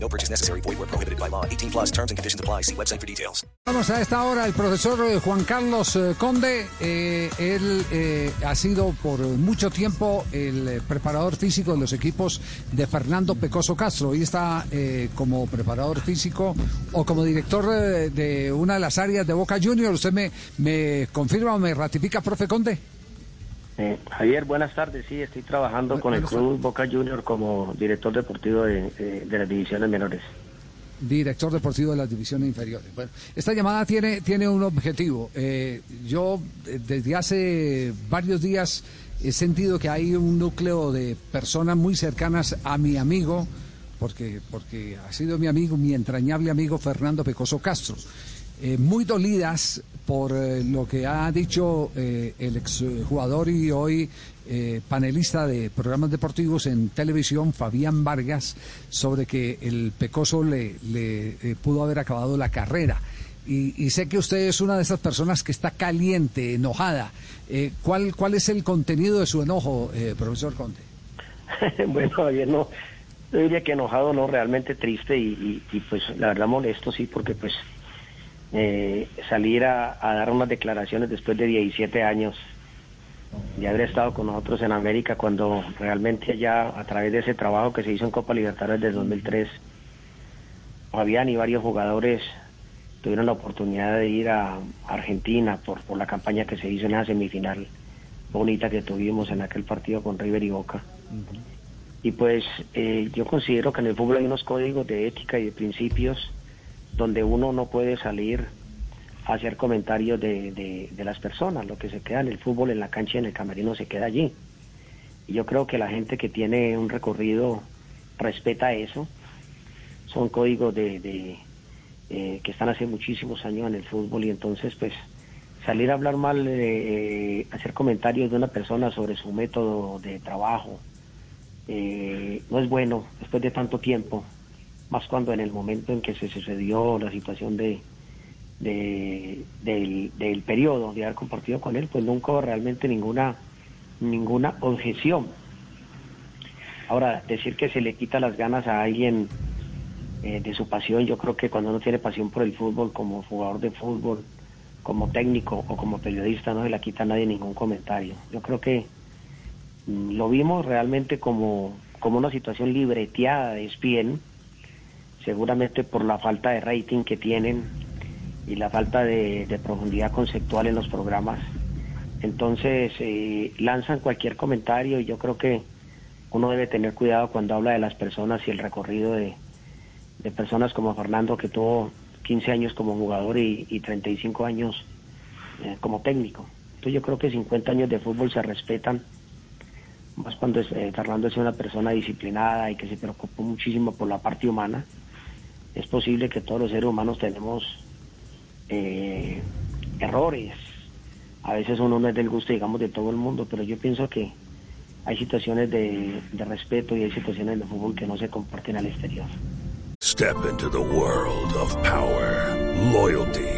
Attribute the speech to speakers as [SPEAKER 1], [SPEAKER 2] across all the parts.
[SPEAKER 1] No purchase necessary. Void where prohibited by law. 18 plus terms and conditions apply. See website for details.
[SPEAKER 2] Vamos a esta hora el profesor eh, Juan Carlos eh, Conde. Eh, él eh, ha sido por mucho tiempo el eh, preparador físico de los equipos de Fernando Pecoso Castro. Hoy está eh, como preparador físico o como director eh, de una de las áreas de Boca Juniors. ¿Usted me, me confirma o me ratifica, profe Conde?
[SPEAKER 3] Eh, Javier, buenas tardes. Sí, estoy trabajando con el Club Boca Junior como director deportivo de, eh, de las divisiones menores.
[SPEAKER 2] director deportivo de las divisiones inferiores. Bueno, esta llamada tiene, tiene un objetivo. Eh, yo eh, desde hace varios días he sentido que hay un núcleo de personas muy cercanas a mi amigo, porque, porque ha sido mi amigo, mi entrañable amigo Fernando Pecoso Castro. eh, muy dolidas por eh, lo que ha dicho eh, el exjugador y hoy eh, panelista de programas deportivos en televisión, Fabián Vargas, sobre que el Pecoso le, le, eh, pudo haber acabado la carrera. Y, y sé que usted es una de esas personas que está caliente, enojada. ¿cuál, ¿Cuál es el contenido de su enojo, profesor Conte?
[SPEAKER 3] bueno, Javier, no, yo diría que enojado, no, realmente triste y, pues la verdad molesto, sí, porque pues eh, salir a, a dar unas declaraciones después de 17 años de haber estado con nosotros en América cuando realmente ya a través de ese trabajo que se hizo en Copa Libertadores del 2003, Fabián y varios jugadores tuvieron la oportunidad de ir a Argentina por, por la campaña que se hizo en la semifinal bonita que tuvimos en aquel partido con River y Boca. Y pues eh, yo considero que en el fútbol hay unos códigos de ética y de principios donde uno no puede salir a hacer comentarios de, de, las personas. Lo que se queda en el fútbol, en la cancha y en el camerino se queda allí. Y yo creo que la gente que tiene un recorrido respeta eso. Son códigos de, de, eh, que están hace muchísimos años en el fútbol y entonces pues salir a hablar mal, eh, eh, hacer comentarios de una persona sobre su método de trabajo, eh, no es bueno después de tanto tiempo, más cuando en el momento en que se sucedió la situación de, de- del, del periodo de haber compartido con él, pues nunca hubo realmente ninguna ninguna objeción. Ahora, decir que se le quita las ganas a alguien eh, de su pasión, yo creo que cuando uno tiene pasión por el fútbol, como jugador de fútbol, como técnico o como periodista, no se la quita a nadie ningún comentario. Yo creo que mm, lo vimos realmente como, como una situación libreteada de ESPN, seguramente por la falta de rating que tienen y la falta de, profundidad conceptual en los programas. Entonces eh, lanzan cualquier comentario y yo creo que uno debe tener cuidado cuando habla de las personas y el recorrido de, de personas como Fernando que tuvo 15 años como jugador y, y 35 años eh, como técnico. Entonces yo creo que 50 años de fútbol se respetan, más cuando es- eh, Fernando es una persona disciplinada y que se preocupó muchísimo por la parte humana. Es posible que todos los seres humanos tenemos eh, errores. A veces uno no es del gusto, digamos, de todo el mundo, pero yo pienso que hay situaciones de, de respeto y hay situaciones el fútbol que no se comparten al exterior.
[SPEAKER 4] Step into the world of power, loyalty,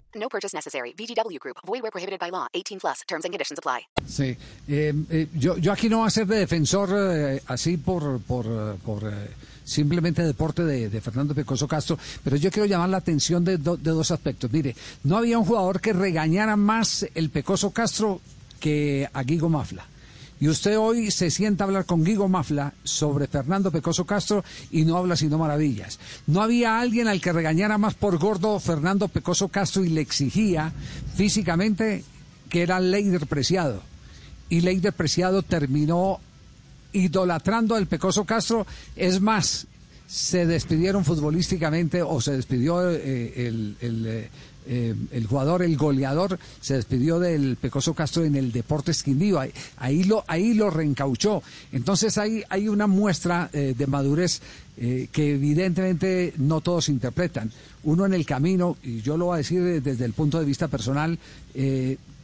[SPEAKER 5] No purchase necessary. VGW Group. Void where prohibited by law. 18 plus. Terms and conditions apply.
[SPEAKER 2] Sí, eh, eh, yo, aquí no voy a ser de defensor eh, así por, por, por eh, simplemente deporte de, Fernando Pecoso Castro, pero yo quiero llamar la atención de, de dos aspectos. Mire, no había un jugador que regañara más el Pecoso Castro que a Guigo Mafla. Y usted hoy se sienta a hablar con Guigo Mafla sobre Fernando Pecoso Castro y no habla sino maravillas. No había alguien al que regañara más por gordo Fernando Pecoso Castro y le exigía físicamente que era Leider Preciado. Y Leider Preciado terminó idolatrando al Pecoso Castro. Es más, se despidieron futbolísticamente o se despidió eh, el, eh, eh, el jugador, el goleador, se despidió del Pecoso Castro en el Deportes Quindío. Ahí, ahí lo, ahí lo reencauchó. Entonces ahí hay una muestra eh, de madurez eh, que evidentemente no todos interpretan. Uno en el camino, y yo lo voy a decir desde el punto de vista personal,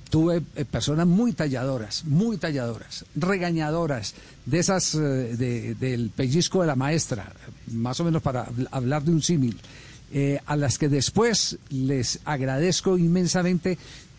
[SPEAKER 2] tuve personas muy talladoras, muy talladoras, regañadoras, de esas de- del pellizco de la maestra, más o menos para habl- hablar de un símil, eh, a las que después les agradezco inmensamente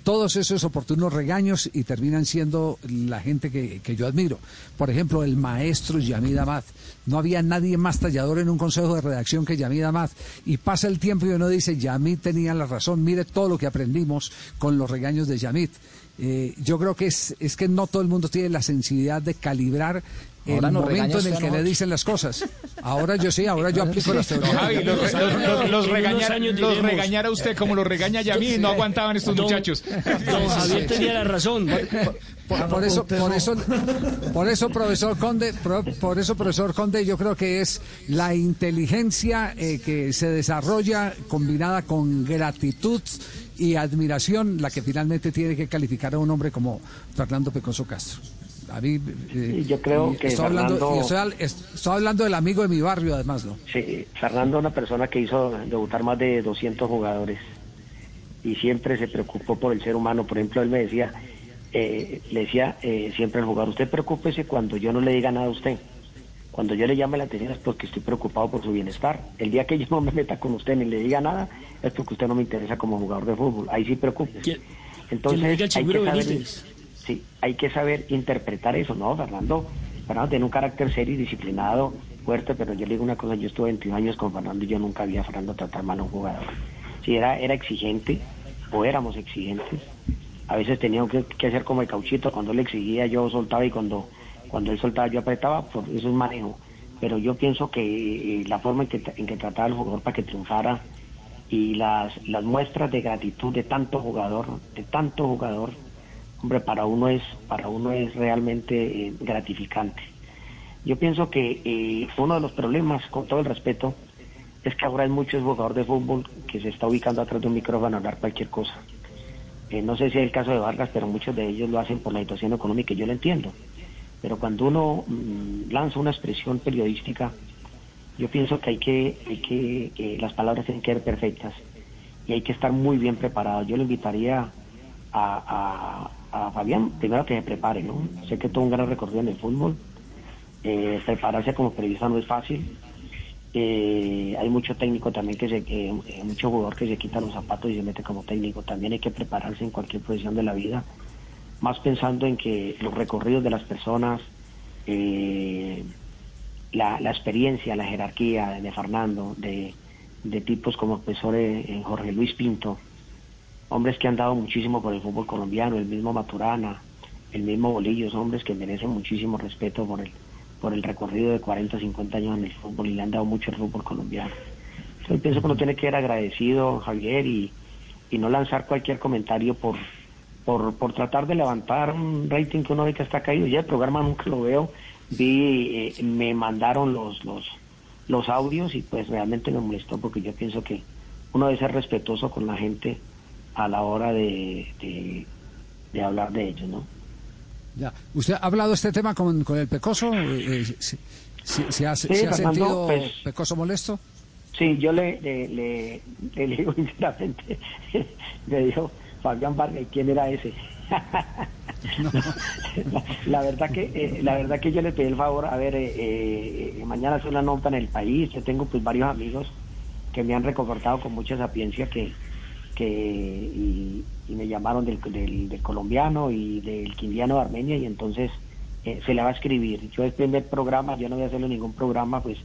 [SPEAKER 2] todos esos oportunos regaños y terminan siendo la gente que, que yo admiro. Por ejemplo, el maestro Yamid Amad. No había nadie más tallador en un consejo de redacción que Yamid Amad. Y pasa el tiempo y uno dice, Yamid tenía la razón, mire todo lo que aprendimos con los regaños de Yamid. Eh, yo creo que es, es que no todo el mundo tiene la sensibilidad de calibrar
[SPEAKER 6] Ahora regaña
[SPEAKER 2] momento en el que
[SPEAKER 6] a
[SPEAKER 2] le dicen las cosas. Ahora yo sí, ahora yo aplico las teorías.
[SPEAKER 7] Javi, los, los- los- los regañar, los regañara usted como lo regaña Yamí, no aguantaban estos
[SPEAKER 8] Don-
[SPEAKER 7] muchachos.
[SPEAKER 8] Don Javier tenía la razón.
[SPEAKER 2] Por, por eso, por eso, por eso, profesor Conde, por eso, profesor Conde, yo creo que es la inteligencia eh, que se desarrolla combinada con gratitud y admiración la que finalmente tiene que calificar a un hombre como Fernando Pecoso Castro. A mí, eh,
[SPEAKER 3] Sí, yo creo que
[SPEAKER 2] estoy hablando,
[SPEAKER 3] Fernando-
[SPEAKER 2] estoy, al- estoy hablando del amigo de mi barrio, además, ¿no?
[SPEAKER 3] Sí, Fernando es una persona que hizo debutar más de 200 jugadores y siempre se preocupó por el ser humano. Por ejemplo, él me decía, eh, le decía eh, siempre al jugador, usted preocúpese cuando yo no le diga nada a usted. Cuando yo le llame la atención es porque estoy preocupado por su bienestar. El día que yo no me meta con usted ni le diga nada es porque usted no me interesa como jugador de fútbol. Ahí sí preocúpese.
[SPEAKER 8] Que-
[SPEAKER 3] Entonces, hay que saber,
[SPEAKER 8] Benítez.
[SPEAKER 3] Sí, hay que saber interpretar eso, ¿no, Fernando? Fernando tiene un carácter serio y disciplinado, fuerte, pero yo le digo una cosa, yo estuve 21 años con Fernando y yo nunca vi a Fernando tratar mal a un jugador. Sí, era, era exigente, o éramos exigentes. A veces teníamos que, hacer como el cauchito, cuando él exigía yo soltaba y cuando, cuando él soltaba yo apretaba, por eso es manejo. Pero yo pienso que eh, la forma en que, en que trataba al jugador para que triunfara y las, las muestras de gratitud de tanto jugador, de tanto jugador, hombre, para uno es, para uno es realmente eh, gratificante. Yo pienso que eh, uno de los problemas, con todo el respeto, es que ahora hay muchos jugadores de fútbol que se está ubicando atrás de un micrófono a hablar cualquier cosa. Eh, no sé si es el caso de Vargas, pero muchos de ellos lo hacen por la situación económica y yo lo entiendo. Pero cuando uno mm, lanza una expresión periodística, yo pienso que hay que, hay que eh, las palabras tienen que ser perfectas y hay que estar muy bien preparado. Yo le invitaría a, a- Fabián, primero que se prepare, ¿no? Sé que tuvo un gran recorrido en el fútbol, eh, prepararse como periodista no es fácil. Eh, hay mucho técnico también que se, que, eh, mucho jugador que se quita los zapatos y se mete como técnico. También hay que prepararse en cualquier posición de la vida, más pensando en que los recorridos de las personas, eh, la, la experiencia, la jerarquía de Fernando, de, de tipos como el profesor eh, eh, Jorge Luis Pinto, hombres que han dado muchísimo por el fútbol colombiano, el mismo Maturana, el mismo Bolillo, son hombres que merecen muchísimo respeto por el, por el recorrido de 40, 50 años en el fútbol y le han dado mucho al fútbol colombiano. Yo pienso que uno tiene que ser agradecido, Javier, y, y no lanzar cualquier comentario por, por, por tratar de levantar un rating que uno ve que está caído. Ya el programa nunca lo veo, vi, eh, me mandaron los, los, los audios y pues realmente me molestó porque yo pienso que uno debe ser respetuoso con la gente a la hora de, de, de hablar de ellos, ¿no?
[SPEAKER 2] Ya. ¿Usted ha hablado este tema con, con el Pecoso? Eh, ¿Se, se- se ha,
[SPEAKER 3] Sí,
[SPEAKER 2] se ha sentido
[SPEAKER 3] pues-
[SPEAKER 2] Pecoso molesto?
[SPEAKER 3] Sí, yo le, le, le, le digo sinceramente, me dijo Fabián Vargas, ¿y quién era ese? la, la verdad que eh, la verdad que yo le pedí el favor, a ver, eh, eh, mañana hace una nota en el país, yo tengo pues varios amigos que me han reconfortado con mucha sapiencia que, que y, y me llamaron del, del, colombiano y del quindiano de Armenia y entonces eh, se le va a escribir. Yo el primer programa, yo no voy a hacerle ningún programa, pues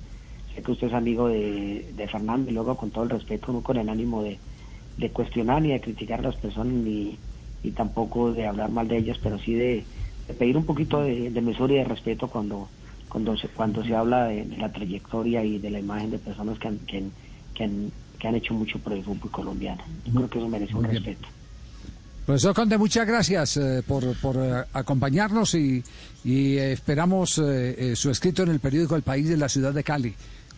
[SPEAKER 3] sé que usted es amigo de, de Fernando y luego con todo el respeto, no con el ánimo de, de cuestionar ni de criticar a las personas ni, ni tampoco de hablar mal de ellas, pero sí de, pedir un poquito de, de mesura y de respeto cuando cuando se, cuando se habla de, de la trayectoria y de la imagen de personas que que han, que han hecho mucho por el fútbol colombiano. Yo creo que eso merece un respeto.
[SPEAKER 2] Profesor Conde, muchas gracias eh, por, por eh, acompañarnos y, y eh, esperamos eh, eh, su escrito en el periódico El País de la ciudad de Cali.